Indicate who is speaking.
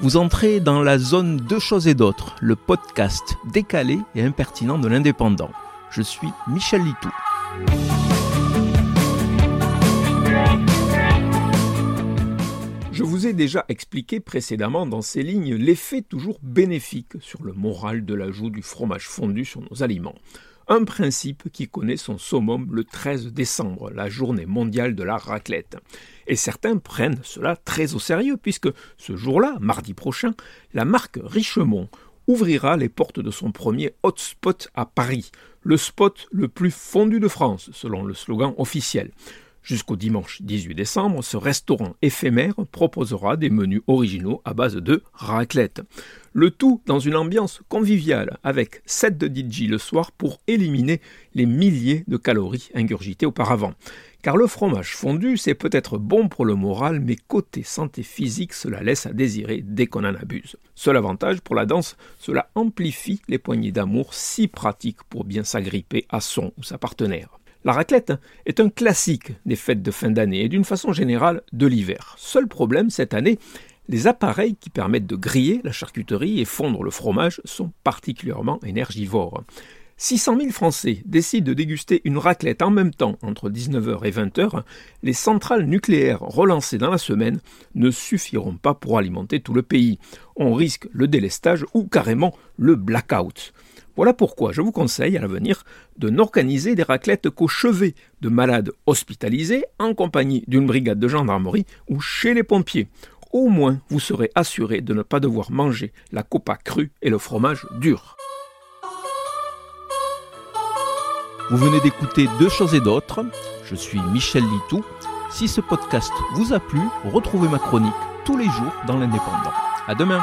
Speaker 1: Vous entrez dans la zone Deux choses et d'autres, le podcast décalé et impertinent de l'indépendant. Je suis Michel Litou. Je vous ai déjà expliqué précédemment dans ces lignes l'effet toujours bénéfique sur le moral de l'ajout du fromage fondu sur nos aliments. Un principe qui connaît son summum le 13 décembre, la journée mondiale de la raclette. Et certains prennent cela très au sérieux, puisque ce jour-là, mardi prochain, la marque Richemont ouvrira les portes de son premier hotspot à Paris, le spot le plus fondu de France, selon le slogan officiel. Jusqu'au dimanche 18 décembre, ce restaurant éphémère proposera des menus originaux à base de raclette. Le tout dans une ambiance conviviale, avec 7 de DJ le soir pour éliminer les milliers de calories ingurgitées auparavant. Car le fromage fondu, c'est peut-être bon pour le moral, mais côté santé physique, cela laisse à désirer dès qu'on en abuse. Seul avantage pour la danse, cela amplifie les poignées d'amour si pratiques pour bien s'agripper à son ou sa partenaire. La raclette est un classique des fêtes de fin d'année et d'une façon générale de l'hiver. Seul problème cette année, les appareils qui permettent de griller la charcuterie et fondre le fromage sont particulièrement énergivores. 600 000 Français décident de déguster une raclette en même temps entre 19h et 20h, les centrales nucléaires relancées dans la semaine ne suffiront pas pour alimenter tout le pays. On risque le délestage ou carrément le blackout. Voilà pourquoi je vous conseille à l'avenir de n'organiser des raclettes qu'au chevet de malades hospitalisés en compagnie d'une brigade de gendarmerie ou chez les pompiers. Au moins, vous serez assuré de ne pas devoir manger la copa crue et le fromage dur. Vous venez d'écouter Deux choses et d'autres. Je suis Michel Litou. Si ce podcast vous a plu, retrouvez ma chronique tous les jours dans l'Indépendant. À demain!